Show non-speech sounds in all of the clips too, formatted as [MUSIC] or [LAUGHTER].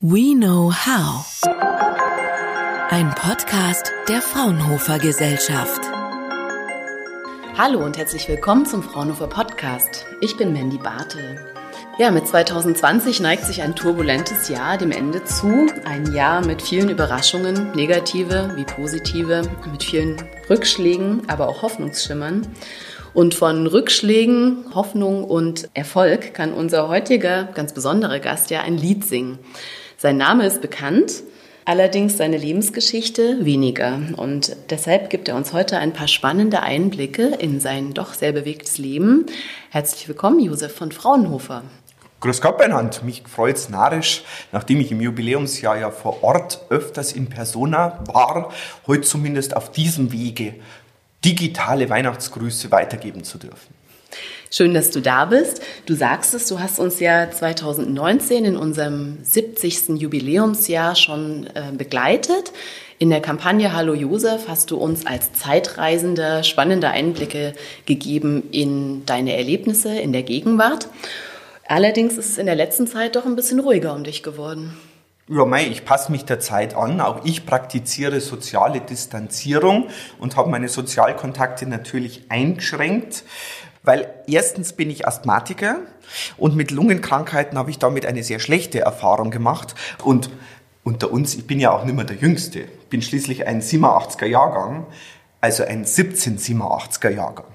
We Know How. Ein Podcast der Fraunhofer Gesellschaft. Hallo und herzlich willkommen zum Fraunhofer Podcast. Ich bin Mandy Bartel. Ja, mit 2020 neigt sich ein turbulentes Jahr dem Ende zu. Ein Jahr mit vielen Überraschungen, negative wie positive, mit vielen Rückschlägen, aber auch Hoffnungsschimmern. Und von Rückschlägen, Hoffnung und Erfolg kann unser heutiger ganz besonderer Gast ja ein Lied singen. Sein Name ist bekannt, allerdings seine Lebensgeschichte weniger. Und deshalb gibt er uns heute ein paar spannende Einblicke in sein doch sehr bewegtes Leben. Herzlich willkommen, Josef von Fraunhofer. Grüß Gott, Beinhand. Mich freut es narrisch, nachdem ich im Jubiläumsjahr ja vor Ort öfters in Persona war, heute zumindest auf diesem Wege digitale Weihnachtsgrüße weitergeben zu dürfen. Schön, dass du da bist. Du sagst es, du hast uns ja 2019 in unserem 70. Jubiläumsjahr schon äh, begleitet. In der Kampagne Hallo Josef hast du uns als Zeitreisender spannende Einblicke gegeben in deine Erlebnisse in der Gegenwart. Allerdings ist es in der letzten Zeit doch ein bisschen ruhiger um dich geworden. Ja, mei, ich passe mich der Zeit an. Auch ich praktiziere soziale Distanzierung und habe meine Sozialkontakte natürlich eingeschränkt. Weil erstens bin ich Asthmatiker und mit Lungenkrankheiten habe ich damit eine sehr schlechte Erfahrung gemacht. Und unter uns, ich bin ja auch nicht mehr der Jüngste, bin schließlich ein 87er Jahrgang, also ein 1787er Jahrgang.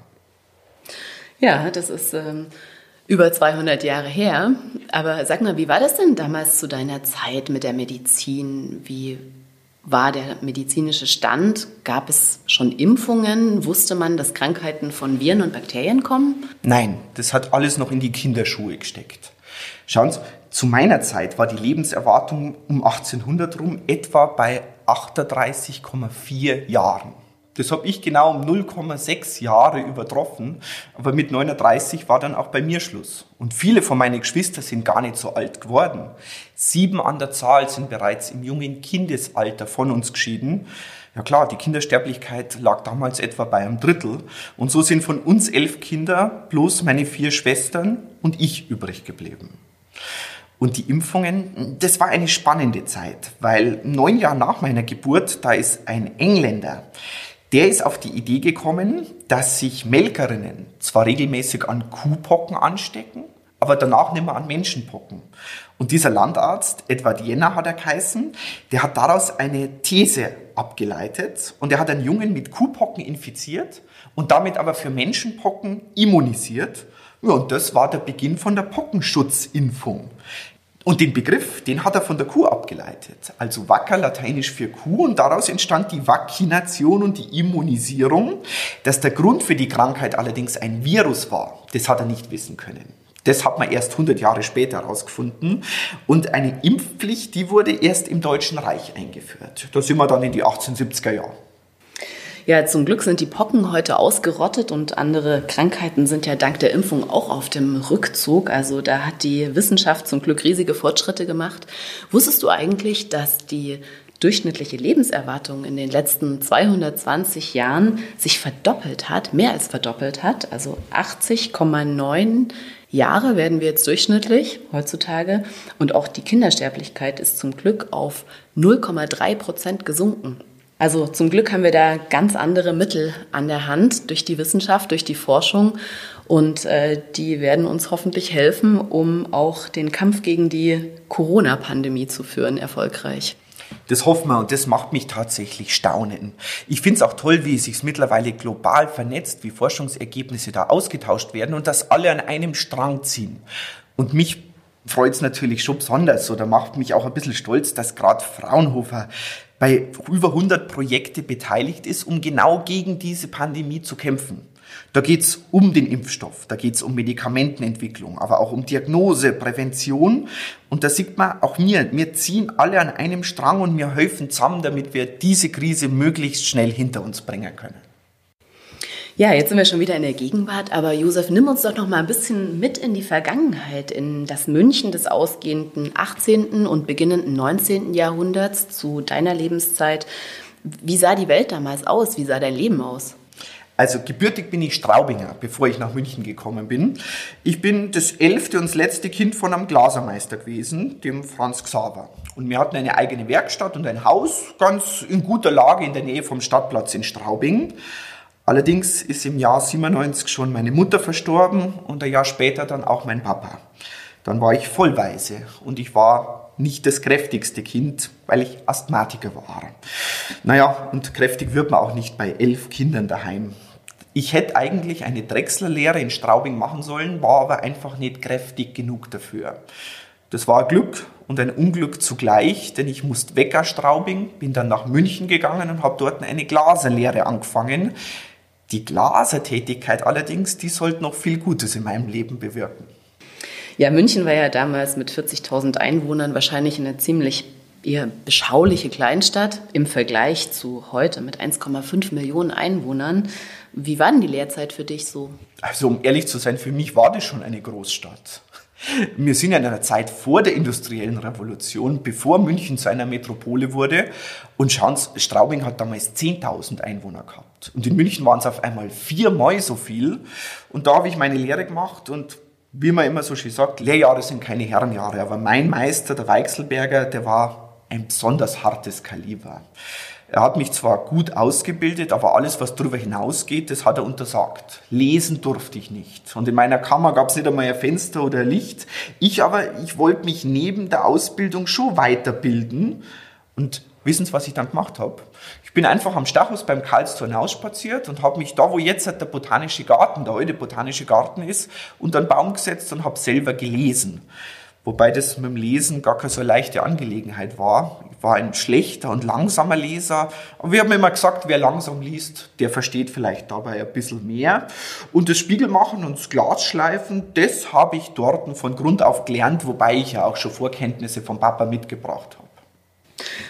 Ja, das ist ähm, über 200 Jahre her. Aber sag mal, wie war das denn damals zu deiner Zeit mit der Medizin? Wie war der medizinische Stand? Gab es schon Impfungen? Wusste man, dass Krankheiten von Viren und Bakterien kommen? Nein, das hat alles noch in die Kinderschuhe gesteckt. Schauen Sie, zu meiner Zeit war die Lebenserwartung um 1800 rum etwa bei 38,4 Jahren. Das habe ich genau um 0,6 Jahre übertroffen. Aber mit 39 war dann auch bei mir Schluss. Und viele von meinen Geschwistern sind gar nicht so alt geworden. Sieben an der Zahl sind bereits im jungen Kindesalter von uns geschieden. Ja klar, die Kindersterblichkeit lag damals etwa bei einem Drittel. Und so sind von uns elf Kinder bloß meine vier Schwestern und ich übrig geblieben. Und die Impfungen, das war eine spannende Zeit, weil neun Jahre nach meiner Geburt, da ist ein Engländer, der ist auf die Idee gekommen, dass sich Melkerinnen zwar regelmäßig an Kuhpocken anstecken, aber danach nicht mehr an Menschenpocken. Und dieser Landarzt, Edward Jenner hat er geheißen, der hat daraus eine These abgeleitet und er hat einen Jungen mit Kuhpocken infiziert und damit aber für Menschenpocken immunisiert. Ja, und das war der Beginn von der Pockenschutzimpfung. Und den Begriff, den hat er von der Kuh abgeleitet. Also Wacker, lateinisch für Kuh. Und daraus entstand die Vakzination und die Immunisierung. Dass der Grund für die Krankheit allerdings ein Virus war, das hat er nicht wissen können. Das hat man erst 100 Jahre später herausgefunden. Und eine Impfpflicht, die wurde erst im Deutschen Reich eingeführt. Da sind wir dann in die 1870er Jahre. Ja, zum Glück sind die Pocken heute ausgerottet und andere Krankheiten sind ja dank der Impfung auch auf dem Rückzug. Also da hat die Wissenschaft zum Glück riesige Fortschritte gemacht. Wusstest du eigentlich, dass die durchschnittliche Lebenserwartung in den letzten 220 Jahren sich verdoppelt hat, mehr als verdoppelt hat, also 80,9 Jahre werden wir jetzt durchschnittlich heutzutage und auch die Kindersterblichkeit ist zum Glück auf 0,3 Prozent gesunken. Also zum Glück haben wir da ganz andere Mittel an der Hand durch die Wissenschaft, durch die Forschung und äh, die werden uns hoffentlich helfen, um auch den Kampf gegen die Corona-Pandemie zu führen, erfolgreich. Das hoffen wir und das macht mich tatsächlich staunen. Ich finde es auch toll, wie es sich mittlerweile global vernetzt, wie Forschungsergebnisse da ausgetauscht werden und dass alle an einem Strang ziehen. Und mich freut es natürlich schon besonders oder macht mich auch ein bisschen stolz, dass gerade Fraunhofer bei über 100 Projekte beteiligt ist, um genau gegen diese Pandemie zu kämpfen. Da geht's um den Impfstoff, da geht's um Medikamentenentwicklung, aber auch um Diagnose, Prävention. Und da sieht man auch mir, wir ziehen alle an einem Strang und wir helfen zusammen, damit wir diese Krise möglichst schnell hinter uns bringen können. Ja, jetzt sind wir schon wieder in der Gegenwart, aber Josef, nimm uns doch noch mal ein bisschen mit in die Vergangenheit, in das München des ausgehenden 18. und beginnenden 19. Jahrhunderts zu deiner Lebenszeit. Wie sah die Welt damals aus? Wie sah dein Leben aus? Also gebürtig bin ich Straubinger, bevor ich nach München gekommen bin. Ich bin das elfte und das letzte Kind von einem Glasermeister gewesen, dem Franz Xaver. Und wir hatten eine eigene Werkstatt und ein Haus, ganz in guter Lage in der Nähe vom Stadtplatz in Straubing. Allerdings ist im Jahr 97 schon meine Mutter verstorben und ein Jahr später dann auch mein Papa. Dann war ich vollweise und ich war nicht das kräftigste Kind, weil ich Asthmatiker war. Naja, und kräftig wird man auch nicht bei elf Kindern daheim. Ich hätte eigentlich eine Drechslerlehre in Straubing machen sollen, war aber einfach nicht kräftig genug dafür. Das war Glück und ein Unglück zugleich, denn ich musste weg aus Straubing, bin dann nach München gegangen und habe dort eine Glaserlehre angefangen. Die Glasertätigkeit allerdings, die sollte noch viel Gutes in meinem Leben bewirken. Ja, München war ja damals mit 40.000 Einwohnern wahrscheinlich eine ziemlich eher beschauliche Kleinstadt im Vergleich zu heute mit 1,5 Millionen Einwohnern. Wie war denn die Lehrzeit für dich so? Also um ehrlich zu sein, für mich war das schon eine Großstadt. Wir sind ja in einer Zeit vor der industriellen Revolution, bevor München zu einer Metropole wurde. Und schauen Sie, Straubing hat damals 10.000 Einwohner gehabt. Und in München waren es auf einmal viermal so viel. Und da habe ich meine Lehre gemacht und wie man immer so schön sagt, Lehrjahre sind keine Herrenjahre, aber mein Meister, der Weichselberger, der war ein besonders hartes Kaliber. Er hat mich zwar gut ausgebildet, aber alles, was darüber hinausgeht, das hat er untersagt. Lesen durfte ich nicht. Und in meiner Kammer gab es nicht einmal ein Fenster oder Licht. Ich aber, ich wollte mich neben der Ausbildung schon weiterbilden. Und wissen Sie, was ich dann gemacht habe? Ich bin einfach am Stachus beim Karlstor hinausspaziert und habe mich da, wo jetzt der botanische Garten, der alte botanische Garten ist, unter einen Baum gesetzt und habe selber gelesen. Wobei das mit dem Lesen gar keine so leichte Angelegenheit war. War ein schlechter und langsamer Leser. Aber wir haben immer gesagt, wer langsam liest, der versteht vielleicht dabei ein bisschen mehr. Und das Spiegelmachen und das Glasschleifen, das habe ich dort von Grund auf gelernt, wobei ich ja auch schon Vorkenntnisse vom Papa mitgebracht habe.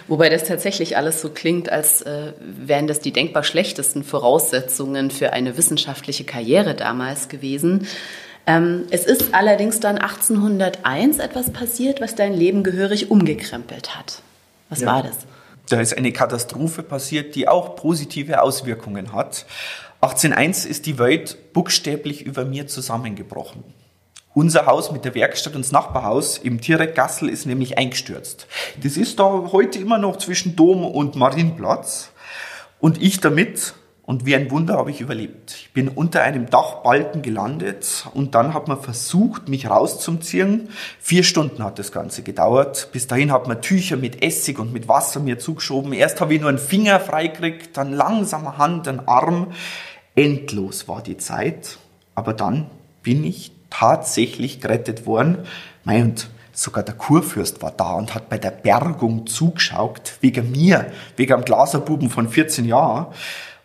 Wobei das tatsächlich alles so klingt, als äh, wären das die denkbar schlechtesten Voraussetzungen für eine wissenschaftliche Karriere damals gewesen. Ähm, es ist allerdings dann 1801 etwas passiert, was dein Leben gehörig umgekrempelt hat. Was ja. war das? Da ist eine Katastrophe passiert, die auch positive Auswirkungen hat. 1801 ist die Welt buchstäblich über mir zusammengebrochen. Unser Haus mit der Werkstatt und das Nachbarhaus im Tierek-Gassel ist nämlich eingestürzt. Das ist da heute immer noch zwischen Dom und Marienplatz. Und ich damit, und wie ein Wunder habe ich überlebt. Ich bin unter einem Dachbalken gelandet und dann hat man versucht, mich rauszuziehen. Vier Stunden hat das Ganze gedauert. Bis dahin hat man Tücher mit Essig und mit Wasser mir zugeschoben. Erst habe ich nur einen Finger freikriegt, dann langsam Hand, einen Arm. Endlos war die Zeit. Aber dann bin ich tatsächlich gerettet worden. Mei, und sogar der Kurfürst war da und hat bei der Bergung zugeschaut, wegen mir, wegen einem Glaserbuben von 14 Jahren.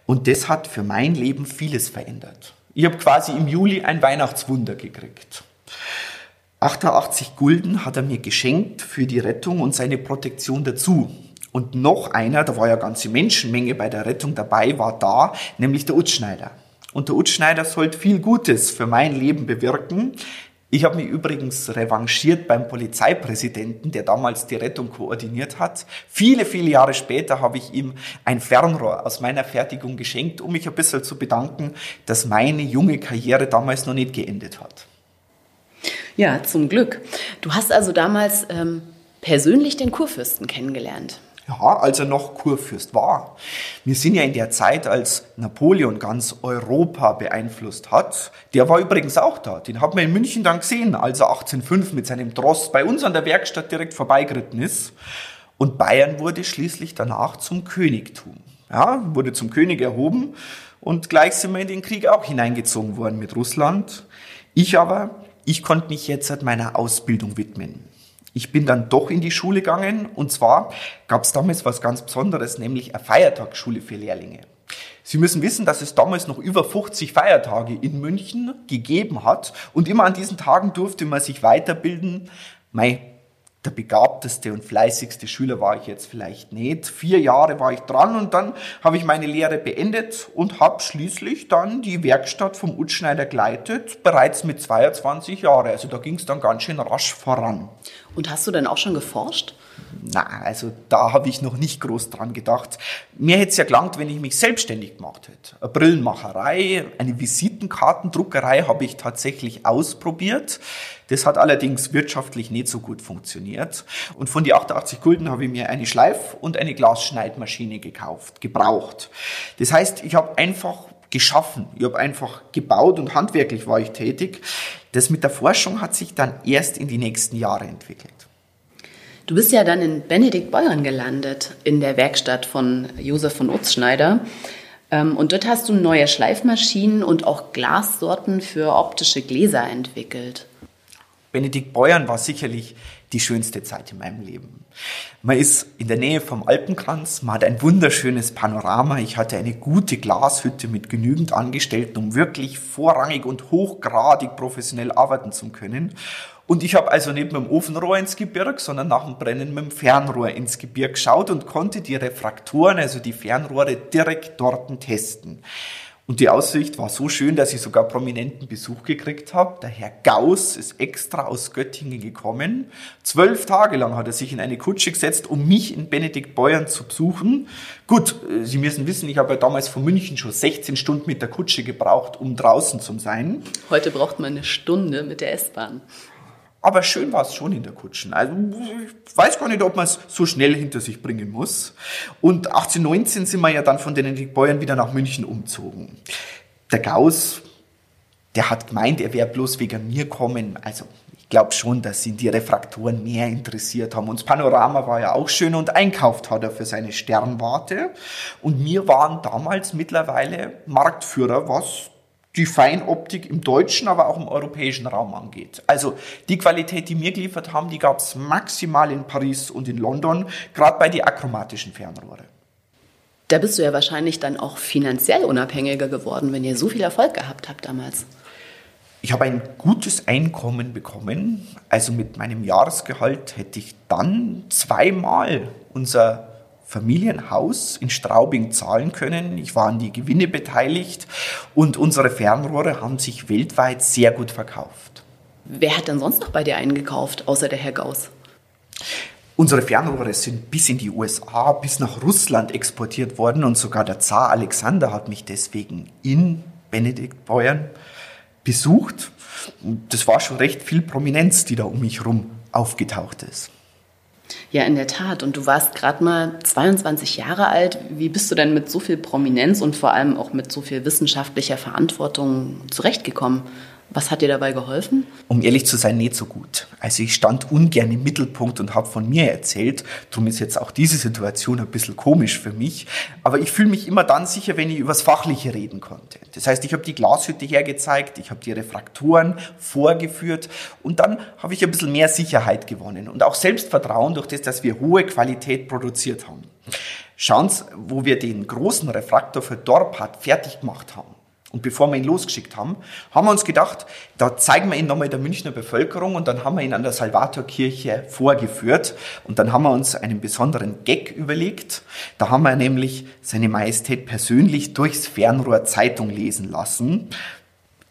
Und das hat für mein Leben vieles verändert. Ich habe quasi im Juli ein Weihnachtswunder gekriegt. 88 Gulden hat er mir geschenkt für die Rettung und seine Protektion dazu. Und noch einer, da war ja ganze Menschenmenge bei der Rettung dabei, war da, nämlich der Utschneider. Und der Utschneider sollte viel Gutes für mein Leben bewirken. Ich habe mich übrigens revanchiert beim Polizeipräsidenten, der damals die Rettung koordiniert hat. Viele, viele Jahre später habe ich ihm ein Fernrohr aus meiner Fertigung geschenkt, um mich ein bisschen zu bedanken, dass meine junge Karriere damals noch nicht geendet hat. Ja, zum Glück. Du hast also damals ähm, persönlich den Kurfürsten kennengelernt. Ja, als er noch Kurfürst war. Wir sind ja in der Zeit, als Napoleon ganz Europa beeinflusst hat. Der war übrigens auch da. Den haben wir in München dann gesehen, als er 1805 mit seinem Tross bei uns an der Werkstatt direkt vorbeigeritten ist. Und Bayern wurde schließlich danach zum Königtum. Ja, wurde zum König erhoben und gleich sind wir in den Krieg auch hineingezogen worden mit Russland. Ich aber, ich konnte mich jetzt meiner Ausbildung widmen ich bin dann doch in die Schule gegangen und zwar gab es damals was ganz Besonderes, nämlich eine Feiertagsschule für Lehrlinge. Sie müssen wissen, dass es damals noch über 50 Feiertage in München gegeben hat und immer an diesen Tagen durfte man sich weiterbilden. Mei, der begabteste und fleißigste Schüler war ich jetzt vielleicht nicht. Vier Jahre war ich dran und dann habe ich meine Lehre beendet und habe schließlich dann die Werkstatt vom Utschneider geleitet, bereits mit 22 Jahren. Also da ging es dann ganz schön rasch voran. Und hast du denn auch schon geforscht? na, also da habe ich noch nicht groß dran gedacht. Mir hätte es ja gelangt, wenn ich mich selbstständig gemacht hätte. Eine Brillenmacherei, eine Visitenkartendruckerei habe ich tatsächlich ausprobiert. Das hat allerdings wirtschaftlich nicht so gut funktioniert. Und von die 88 Gulden habe ich mir eine Schleif- und eine Glasschneidmaschine gekauft, gebraucht. Das heißt, ich habe einfach geschaffen. Ich habe einfach gebaut und handwerklich war ich tätig. Das mit der Forschung hat sich dann erst in die nächsten Jahre entwickelt. Du bist ja dann in Benedikt Beuern gelandet, in der Werkstatt von Josef von Utzschneider. Ähm, und dort hast du neue Schleifmaschinen und auch Glassorten für optische Gläser entwickelt. Benedikt Beuern war sicherlich die schönste Zeit in meinem Leben. Man ist in der Nähe vom Alpenkranz, man hat ein wunderschönes Panorama. Ich hatte eine gute Glashütte mit genügend Angestellten, um wirklich vorrangig und hochgradig professionell arbeiten zu können. Und ich habe also nicht mit dem Ofenrohr ins Gebirg, sondern nach dem Brennen mit dem Fernrohr ins Gebirg geschaut und konnte die Refraktoren, also die Fernrohre, direkt dort testen. Und die Aussicht war so schön, dass ich sogar prominenten Besuch gekriegt habe. Der Herr Gauss ist extra aus Göttingen gekommen. Zwölf Tage lang hat er sich in eine Kutsche gesetzt, um mich in Benedikt Beuern zu besuchen. Gut, äh, Sie müssen wissen, ich habe ja damals von München schon 16 Stunden mit der Kutsche gebraucht, um draußen zu sein. Heute braucht man eine Stunde mit der S-Bahn. Aber schön war es schon in der Kutschen. Also ich weiß gar nicht, ob man es so schnell hinter sich bringen muss. Und 1819 sind wir ja dann von den Bäuern wieder nach München umzogen. Der Gauss, der hat gemeint, er wäre bloß wegen mir kommen. Also ich glaube schon, dass ihn die Refraktoren mehr interessiert haben. Und das Panorama war ja auch schön und einkauft hat er für seine Sternwarte. Und wir waren damals mittlerweile Marktführer, was die Feinoptik im deutschen, aber auch im europäischen Raum angeht. Also die Qualität, die wir geliefert haben, die gab es maximal in Paris und in London, gerade bei den achromatischen Fernrohre. Da bist du ja wahrscheinlich dann auch finanziell unabhängiger geworden, wenn ihr so viel Erfolg gehabt habt damals. Ich habe ein gutes Einkommen bekommen. Also mit meinem Jahresgehalt hätte ich dann zweimal unser Familienhaus in Straubing zahlen können. Ich war an die Gewinne beteiligt und unsere Fernrohre haben sich weltweit sehr gut verkauft. Wer hat denn sonst noch bei dir eingekauft, außer der Herr Gauss? Unsere Fernrohre sind bis in die USA, bis nach Russland exportiert worden und sogar der Zar Alexander hat mich deswegen in Benedikt Beuern besucht. Das war schon recht viel Prominenz, die da um mich herum aufgetaucht ist. Ja, in der Tat. Und du warst gerade mal 22 Jahre alt. Wie bist du denn mit so viel Prominenz und vor allem auch mit so viel wissenschaftlicher Verantwortung zurechtgekommen? Was hat dir dabei geholfen? Um ehrlich zu sein, nicht so gut. Also ich stand ungern im Mittelpunkt und habe von mir erzählt. Darum ist jetzt auch diese Situation ein bisschen komisch für mich. Aber ich fühle mich immer dann sicher, wenn ich übers Fachliche reden konnte. Das heißt, ich habe die Glashütte hergezeigt, ich habe die Refraktoren vorgeführt und dann habe ich ein bisschen mehr Sicherheit gewonnen und auch Selbstvertrauen durch das, dass wir hohe Qualität produziert haben. Schauen Sie, wo wir den großen Refraktor für Dorpat fertig gemacht haben und bevor wir ihn losgeschickt haben, haben wir uns gedacht, da zeigen wir ihn nochmal der Münchner Bevölkerung und dann haben wir ihn an der Salvatorkirche vorgeführt und dann haben wir uns einen besonderen Gag überlegt. Da haben wir nämlich seine Majestät persönlich durchs Fernrohr Zeitung lesen lassen.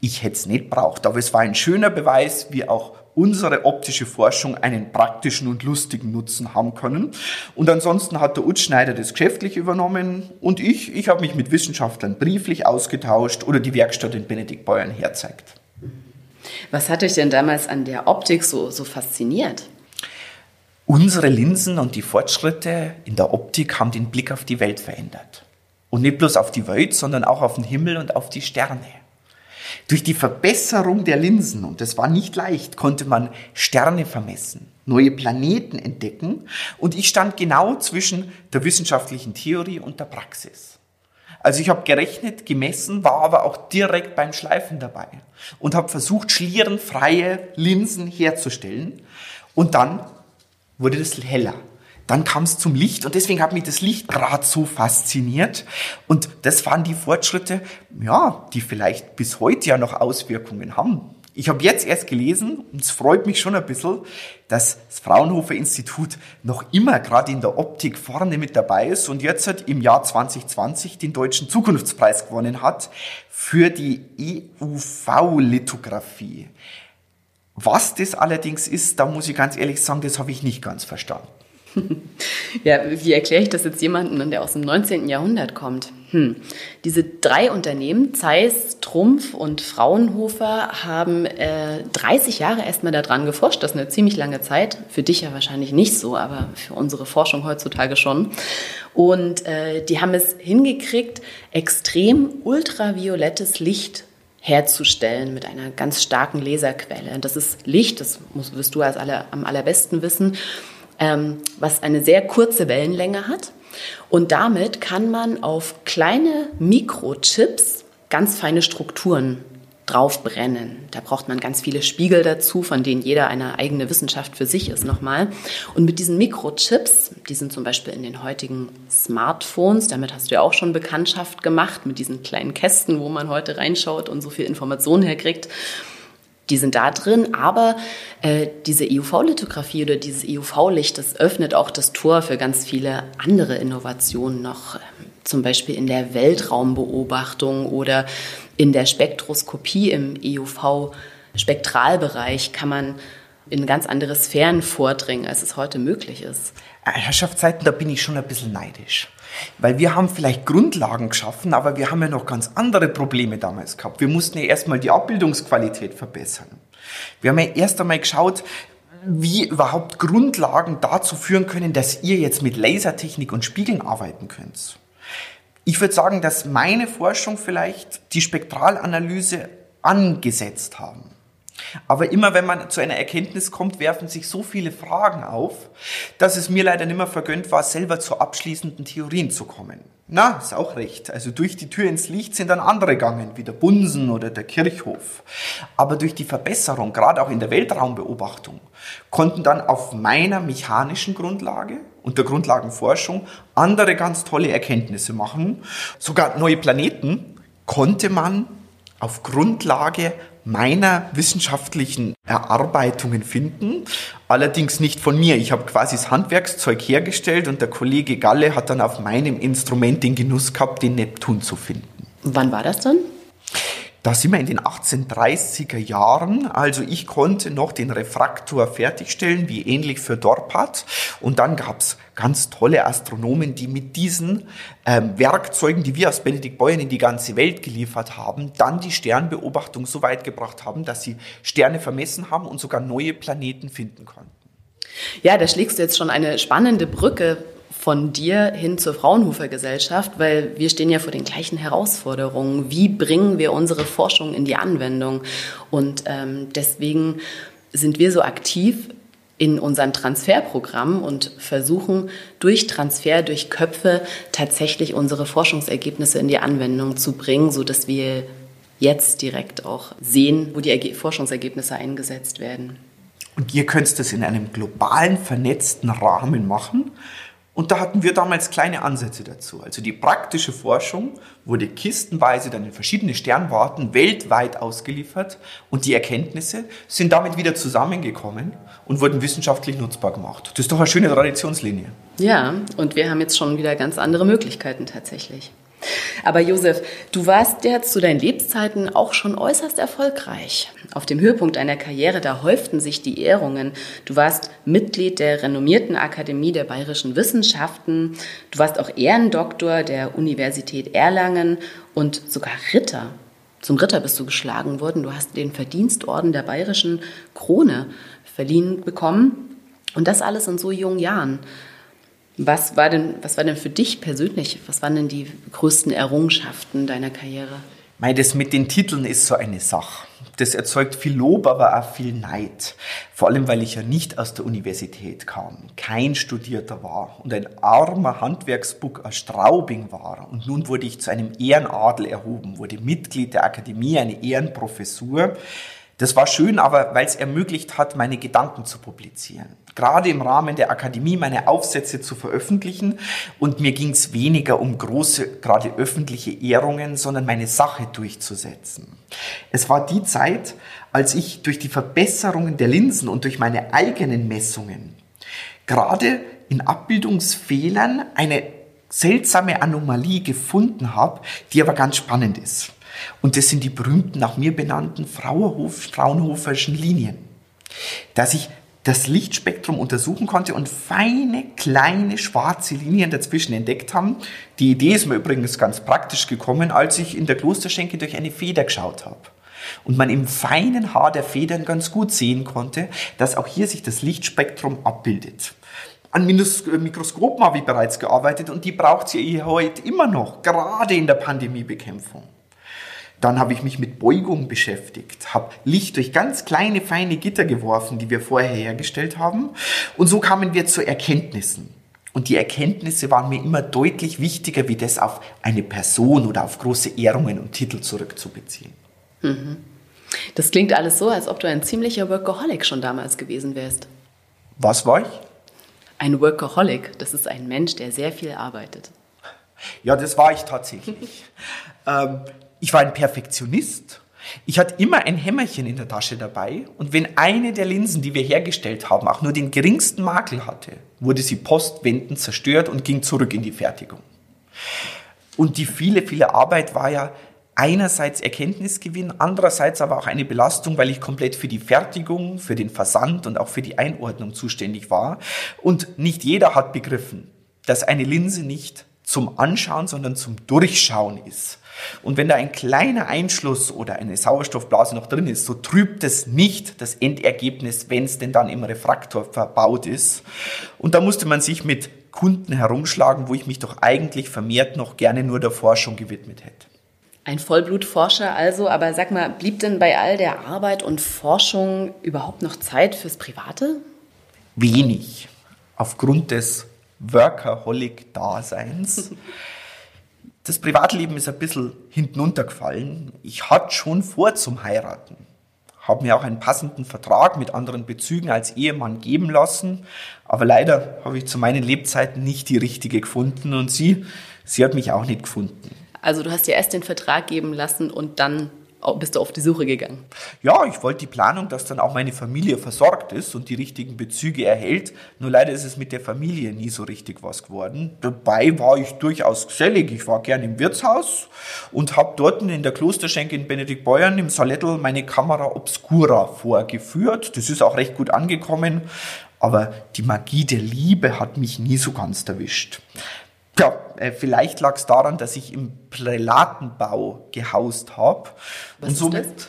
Ich hätte es nicht braucht, aber es war ein schöner Beweis, wie auch unsere optische Forschung einen praktischen und lustigen Nutzen haben können. Und ansonsten hat der Utschneider das geschäftlich übernommen und ich, ich habe mich mit Wissenschaftlern brieflich ausgetauscht oder die Werkstatt in Benedikt Beuern herzeigt. Was hat euch denn damals an der Optik so, so fasziniert? Unsere Linsen und die Fortschritte in der Optik haben den Blick auf die Welt verändert. Und nicht bloß auf die Welt, sondern auch auf den Himmel und auf die Sterne. Durch die Verbesserung der Linsen, und das war nicht leicht, konnte man Sterne vermessen, neue Planeten entdecken. Und ich stand genau zwischen der wissenschaftlichen Theorie und der Praxis. Also ich habe gerechnet, gemessen, war aber auch direkt beim Schleifen dabei und habe versucht, schlierenfreie Linsen herzustellen. Und dann wurde das heller dann kam es zum Licht und deswegen hat mich das Licht gerade so fasziniert. Und das waren die Fortschritte, ja, die vielleicht bis heute ja noch Auswirkungen haben. Ich habe jetzt erst gelesen, und es freut mich schon ein bisschen, dass das Fraunhofer Institut noch immer gerade in der Optik vorne mit dabei ist und jetzt hat im Jahr 2020 den Deutschen Zukunftspreis gewonnen hat für die EUV-Lithografie. Was das allerdings ist, da muss ich ganz ehrlich sagen, das habe ich nicht ganz verstanden. [LAUGHS] ja, wie erkläre ich das jetzt jemandem, der aus dem 19. Jahrhundert kommt? Hm. Diese drei Unternehmen, Zeiss, Trumpf und Fraunhofer, haben äh, 30 Jahre erstmal daran geforscht. Das ist eine ziemlich lange Zeit. Für dich ja wahrscheinlich nicht so, aber für unsere Forschung heutzutage schon. Und äh, die haben es hingekriegt, extrem ultraviolettes Licht herzustellen mit einer ganz starken Laserquelle. Das ist Licht, das musst, wirst du als aller, am allerbesten wissen, ähm, was eine sehr kurze Wellenlänge hat und damit kann man auf kleine Mikrochips ganz feine Strukturen draufbrennen. Da braucht man ganz viele Spiegel dazu, von denen jeder eine eigene Wissenschaft für sich ist nochmal. Und mit diesen Mikrochips, die sind zum Beispiel in den heutigen Smartphones, damit hast du ja auch schon Bekanntschaft gemacht, mit diesen kleinen Kästen, wo man heute reinschaut und so viel Informationen herkriegt die sind da drin, aber äh, diese EUV-Lithografie oder dieses EUV-Licht, das öffnet auch das Tor für ganz viele andere Innovationen noch, ähm, zum Beispiel in der Weltraumbeobachtung oder in der Spektroskopie im EUV-Spektralbereich kann man in ganz andere Sphären vordringen, als es heute möglich ist. Herrschaftszeiten, da bin ich schon ein bisschen neidisch. Weil wir haben vielleicht Grundlagen geschaffen, aber wir haben ja noch ganz andere Probleme damals gehabt. Wir mussten ja erstmal die Abbildungsqualität verbessern. Wir haben ja erst einmal geschaut, wie überhaupt Grundlagen dazu führen können, dass ihr jetzt mit Lasertechnik und Spiegeln arbeiten könnt. Ich würde sagen, dass meine Forschung vielleicht die Spektralanalyse angesetzt haben. Aber immer wenn man zu einer Erkenntnis kommt, werfen sich so viele Fragen auf, dass es mir leider nicht mehr vergönnt war, selber zu abschließenden Theorien zu kommen. Na, ist auch recht. Also durch die Tür ins Licht sind dann andere gegangen, wie der Bunsen oder der Kirchhof. Aber durch die Verbesserung, gerade auch in der Weltraumbeobachtung, konnten dann auf meiner mechanischen Grundlage und der Grundlagenforschung andere ganz tolle Erkenntnisse machen. Sogar neue Planeten konnte man auf Grundlage meiner wissenschaftlichen Erarbeitungen finden. Allerdings nicht von mir. Ich habe quasi das Handwerkszeug hergestellt und der Kollege Galle hat dann auf meinem Instrument den Genuss gehabt, den Neptun zu finden. Wann war das dann? Da sind wir in den 1830er Jahren. Also ich konnte noch den Refraktor fertigstellen, wie ähnlich für Dorpat. Und dann gab's ganz tolle Astronomen, die mit diesen ähm, Werkzeugen, die wir aus Benedikt Beuern in die ganze Welt geliefert haben, dann die Sternbeobachtung so weit gebracht haben, dass sie Sterne vermessen haben und sogar neue Planeten finden konnten. Ja, da schlägst du jetzt schon eine spannende Brücke von dir hin zur Fraunhofer Gesellschaft, weil wir stehen ja vor den gleichen Herausforderungen. Wie bringen wir unsere Forschung in die Anwendung? Und ähm, deswegen sind wir so aktiv in unserem Transferprogramm und versuchen durch Transfer, durch Köpfe tatsächlich unsere Forschungsergebnisse in die Anwendung zu bringen, so dass wir jetzt direkt auch sehen, wo die Forschungsergebnisse eingesetzt werden. Und ihr könnt das in einem globalen, vernetzten Rahmen machen. Und da hatten wir damals kleine Ansätze dazu. Also die praktische Forschung wurde kistenweise dann in verschiedene Sternwarten weltweit ausgeliefert und die Erkenntnisse sind damit wieder zusammengekommen und wurden wissenschaftlich nutzbar gemacht. Das ist doch eine schöne Traditionslinie. Ja, und wir haben jetzt schon wieder ganz andere Möglichkeiten tatsächlich. Aber Josef, du warst ja zu deinen Lebenszeiten auch schon äußerst erfolgreich. Auf dem Höhepunkt deiner Karriere, da häuften sich die Ehrungen. Du warst Mitglied der renommierten Akademie der Bayerischen Wissenschaften. Du warst auch Ehrendoktor der Universität Erlangen und sogar Ritter. Zum Ritter bist du geschlagen worden. Du hast den Verdienstorden der Bayerischen Krone verliehen bekommen. Und das alles in so jungen Jahren. Was war denn, was war denn für dich persönlich, was waren denn die größten Errungenschaften deiner Karriere? Das mit den Titeln ist so eine Sache. Das erzeugt viel Lob, aber auch viel Neid. Vor allem, weil ich ja nicht aus der Universität kam, kein Studierter war und ein armer Handwerksbuck aus Straubing war. Und nun wurde ich zu einem Ehrenadel erhoben, wurde Mitglied der Akademie, eine Ehrenprofessur. Das war schön, aber weil es ermöglicht hat, meine Gedanken zu publizieren. Gerade im Rahmen der Akademie meine Aufsätze zu veröffentlichen. Und mir ging es weniger um große, gerade öffentliche Ehrungen, sondern meine Sache durchzusetzen. Es war die Zeit, als ich durch die Verbesserungen der Linsen und durch meine eigenen Messungen gerade in Abbildungsfehlern eine seltsame Anomalie gefunden habe, die aber ganz spannend ist. Und das sind die berühmten, nach mir benannten Fraunhoferschen Linien. Dass ich das Lichtspektrum untersuchen konnte und feine, kleine, schwarze Linien dazwischen entdeckt haben. Die Idee ist mir übrigens ganz praktisch gekommen, als ich in der Klosterschenke durch eine Feder geschaut habe. Und man im feinen Haar der Federn ganz gut sehen konnte, dass auch hier sich das Lichtspektrum abbildet. An Mikroskopen habe ich bereits gearbeitet und die braucht sie heute immer noch, gerade in der Pandemiebekämpfung. Dann habe ich mich mit Beugung beschäftigt, habe Licht durch ganz kleine, feine Gitter geworfen, die wir vorher hergestellt haben. Und so kamen wir zu Erkenntnissen. Und die Erkenntnisse waren mir immer deutlich wichtiger, wie das auf eine Person oder auf große Ehrungen und Titel zurückzubeziehen. Mhm. Das klingt alles so, als ob du ein ziemlicher Workaholic schon damals gewesen wärst. Was war ich? Ein Workaholic, das ist ein Mensch, der sehr viel arbeitet. Ja, das war ich tatsächlich. ähm, [LAUGHS] ich war ein Perfektionist. Ich hatte immer ein Hämmerchen in der Tasche dabei und wenn eine der Linsen, die wir hergestellt haben, auch nur den geringsten Makel hatte, wurde sie postwendend zerstört und ging zurück in die Fertigung. Und die viele, viele Arbeit war ja einerseits Erkenntnisgewinn, andererseits aber auch eine Belastung, weil ich komplett für die Fertigung, für den Versand und auch für die Einordnung zuständig war. Und nicht jeder hat begriffen, dass eine Linse nicht zum Anschauen, sondern zum Durchschauen ist. Und wenn da ein kleiner Einschluss oder eine Sauerstoffblase noch drin ist, so trübt es nicht das Endergebnis, wenn es denn dann im Refraktor verbaut ist. Und da musste man sich mit Kunden herumschlagen, wo ich mich doch eigentlich vermehrt noch gerne nur der Forschung gewidmet hätte. Ein Vollblutforscher also, aber sag mal, blieb denn bei all der Arbeit und Forschung überhaupt noch Zeit fürs Private? Wenig. Aufgrund des Workaholic-Daseins. Das Privatleben ist ein bisschen hinten untergefallen. Ich hatte schon vor zum Heiraten. Habe mir auch einen passenden Vertrag mit anderen Bezügen als Ehemann geben lassen. Aber leider habe ich zu meinen Lebzeiten nicht die richtige gefunden und sie, sie hat mich auch nicht gefunden. Also du hast dir erst den Vertrag geben lassen und dann bist du auf die Suche gegangen? Ja, ich wollte die Planung, dass dann auch meine Familie versorgt ist und die richtigen Bezüge erhält. Nur leider ist es mit der Familie nie so richtig was geworden. Dabei war ich durchaus gesellig. Ich war gern im Wirtshaus und habe dort in der Klosterschenke in Benedikt Beuern im Salettl meine Kamera Obscura vorgeführt. Das ist auch recht gut angekommen. Aber die Magie der Liebe hat mich nie so ganz erwischt. Ja, äh, vielleicht lag es daran, dass ich im Prälatenbau gehaust habe. Was und somit, ist das?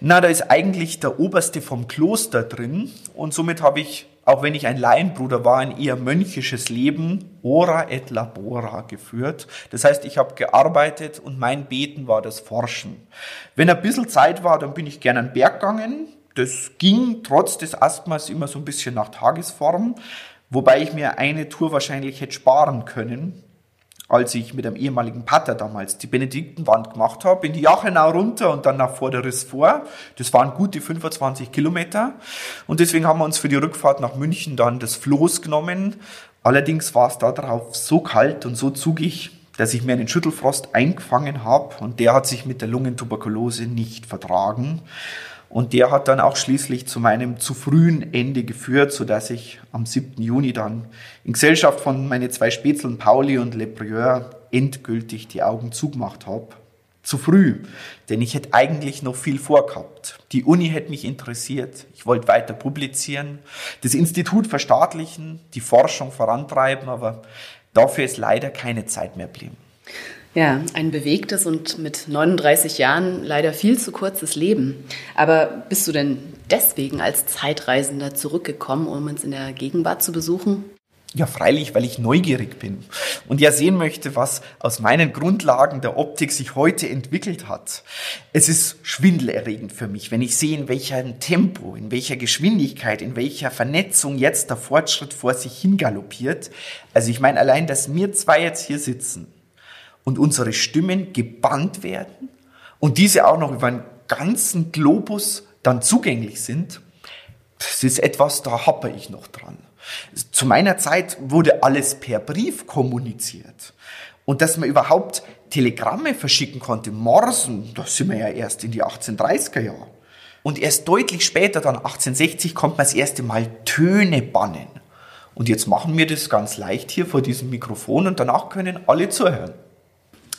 Na, da ist eigentlich der Oberste vom Kloster drin und somit habe ich, auch wenn ich ein Laienbruder war, ein eher mönchisches Leben, ora et labora geführt. Das heißt, ich habe gearbeitet und mein Beten war das Forschen. Wenn ein bisschen Zeit war, dann bin ich gerne an den Berg gegangen. Das ging trotz des Asthmas immer so ein bisschen nach Tagesform, wobei ich mir eine Tour wahrscheinlich hätte sparen können, als ich mit einem ehemaligen Pater damals die Benediktenwand gemacht habe, in die Jachenau runter und dann nach Vorderriss vor. Das waren gute 25 Kilometer. Und deswegen haben wir uns für die Rückfahrt nach München dann das Floß genommen. Allerdings war es da drauf so kalt und so zugig, dass ich mir einen Schüttelfrost eingefangen habe und der hat sich mit der Lungentuberkulose nicht vertragen. Und der hat dann auch schließlich zu meinem zu frühen Ende geführt, so dass ich am 7. Juni dann in Gesellschaft von meine zwei Spätzeln Pauli und Le Prieur endgültig die Augen zugemacht habe. Zu früh, denn ich hätte eigentlich noch viel vorgehabt. Die Uni hätte mich interessiert, ich wollte weiter publizieren, das Institut verstaatlichen, die Forschung vorantreiben, aber dafür ist leider keine Zeit mehr blieben. Ja, ein bewegtes und mit 39 Jahren leider viel zu kurzes Leben. Aber bist du denn deswegen als Zeitreisender zurückgekommen, um uns in der Gegenwart zu besuchen? Ja, freilich, weil ich neugierig bin und ja sehen möchte, was aus meinen Grundlagen der Optik sich heute entwickelt hat. Es ist schwindelerregend für mich, wenn ich sehe, in welchem Tempo, in welcher Geschwindigkeit, in welcher Vernetzung jetzt der Fortschritt vor sich hingaloppiert. Also ich meine allein, dass wir zwei jetzt hier sitzen und unsere Stimmen gebannt werden und diese auch noch über einen ganzen Globus dann zugänglich sind, das ist etwas, da happe ich noch dran. Zu meiner Zeit wurde alles per Brief kommuniziert. Und dass man überhaupt Telegramme verschicken konnte, Morsen, da sind wir ja erst in die 1830er Jahre. Und erst deutlich später, dann 1860, kommt man das erste Mal Töne bannen. Und jetzt machen wir das ganz leicht hier vor diesem Mikrofon und danach können alle zuhören.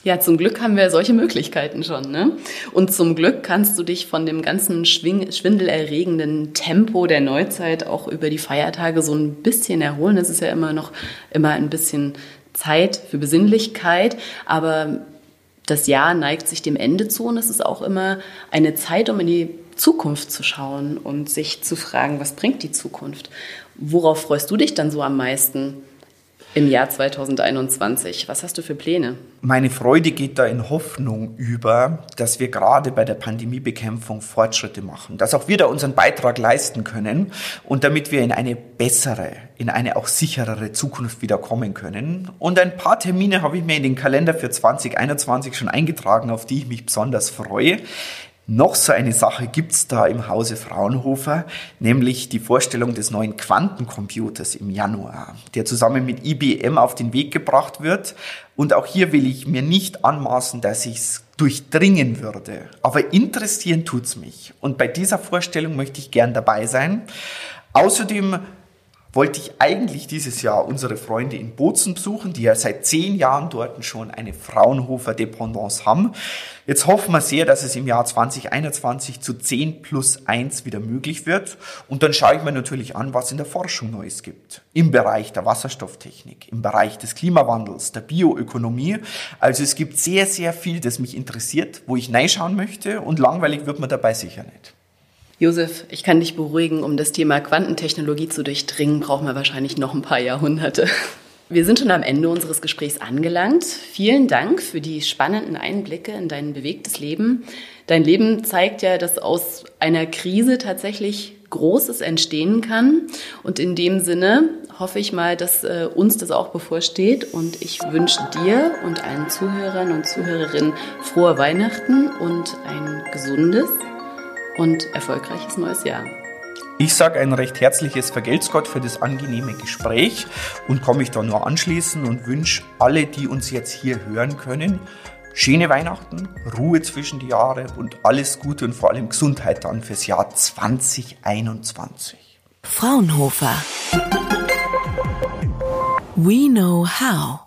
Ja, zum Glück haben wir solche Möglichkeiten schon. Ne? Und zum Glück kannst du dich von dem ganzen schwindelerregenden Tempo der Neuzeit auch über die Feiertage so ein bisschen erholen. Es ist ja immer noch immer ein bisschen Zeit für Besinnlichkeit, aber das Jahr neigt sich dem Ende zu und es ist auch immer eine Zeit, um in die Zukunft zu schauen und sich zu fragen, was bringt die Zukunft? Worauf freust du dich dann so am meisten? Im Jahr 2021. Was hast du für Pläne? Meine Freude geht da in Hoffnung über, dass wir gerade bei der Pandemiebekämpfung Fortschritte machen, dass auch wir da unseren Beitrag leisten können und damit wir in eine bessere, in eine auch sicherere Zukunft wieder kommen können. Und ein paar Termine habe ich mir in den Kalender für 2021 schon eingetragen, auf die ich mich besonders freue. Noch so eine Sache gibt's da im Hause Fraunhofer, nämlich die Vorstellung des neuen Quantencomputers im Januar, der zusammen mit IBM auf den Weg gebracht wird. Und auch hier will ich mir nicht anmaßen, dass ich's durchdringen würde. Aber interessieren tut's mich. Und bei dieser Vorstellung möchte ich gern dabei sein. Außerdem wollte ich eigentlich dieses Jahr unsere Freunde in Bozen besuchen, die ja seit zehn Jahren dort schon eine Fraunhofer Dependance haben. Jetzt hoffen wir sehr, dass es im Jahr 2021 zu 10 plus 1 wieder möglich wird. Und dann schaue ich mir natürlich an, was in der Forschung Neues gibt. Im Bereich der Wasserstofftechnik, im Bereich des Klimawandels, der Bioökonomie. Also es gibt sehr, sehr viel, das mich interessiert, wo ich reinschauen möchte und langweilig wird man dabei sicher nicht. Josef, ich kann dich beruhigen, um das Thema Quantentechnologie zu durchdringen, brauchen wir wahrscheinlich noch ein paar Jahrhunderte. Wir sind schon am Ende unseres Gesprächs angelangt. Vielen Dank für die spannenden Einblicke in dein bewegtes Leben. Dein Leben zeigt ja, dass aus einer Krise tatsächlich Großes entstehen kann. Und in dem Sinne hoffe ich mal, dass äh, uns das auch bevorsteht. Und ich wünsche dir und allen Zuhörern und Zuhörerinnen frohe Weihnachten und ein gesundes, und erfolgreiches neues Jahr. Ich sage ein recht herzliches Vergelt's Gott für das angenehme Gespräch und komme mich da nur anschließen und wünsche alle, die uns jetzt hier hören können, schöne Weihnachten, Ruhe zwischen die Jahre und alles Gute und vor allem Gesundheit dann fürs Jahr 2021. Fraunhofer. We know how.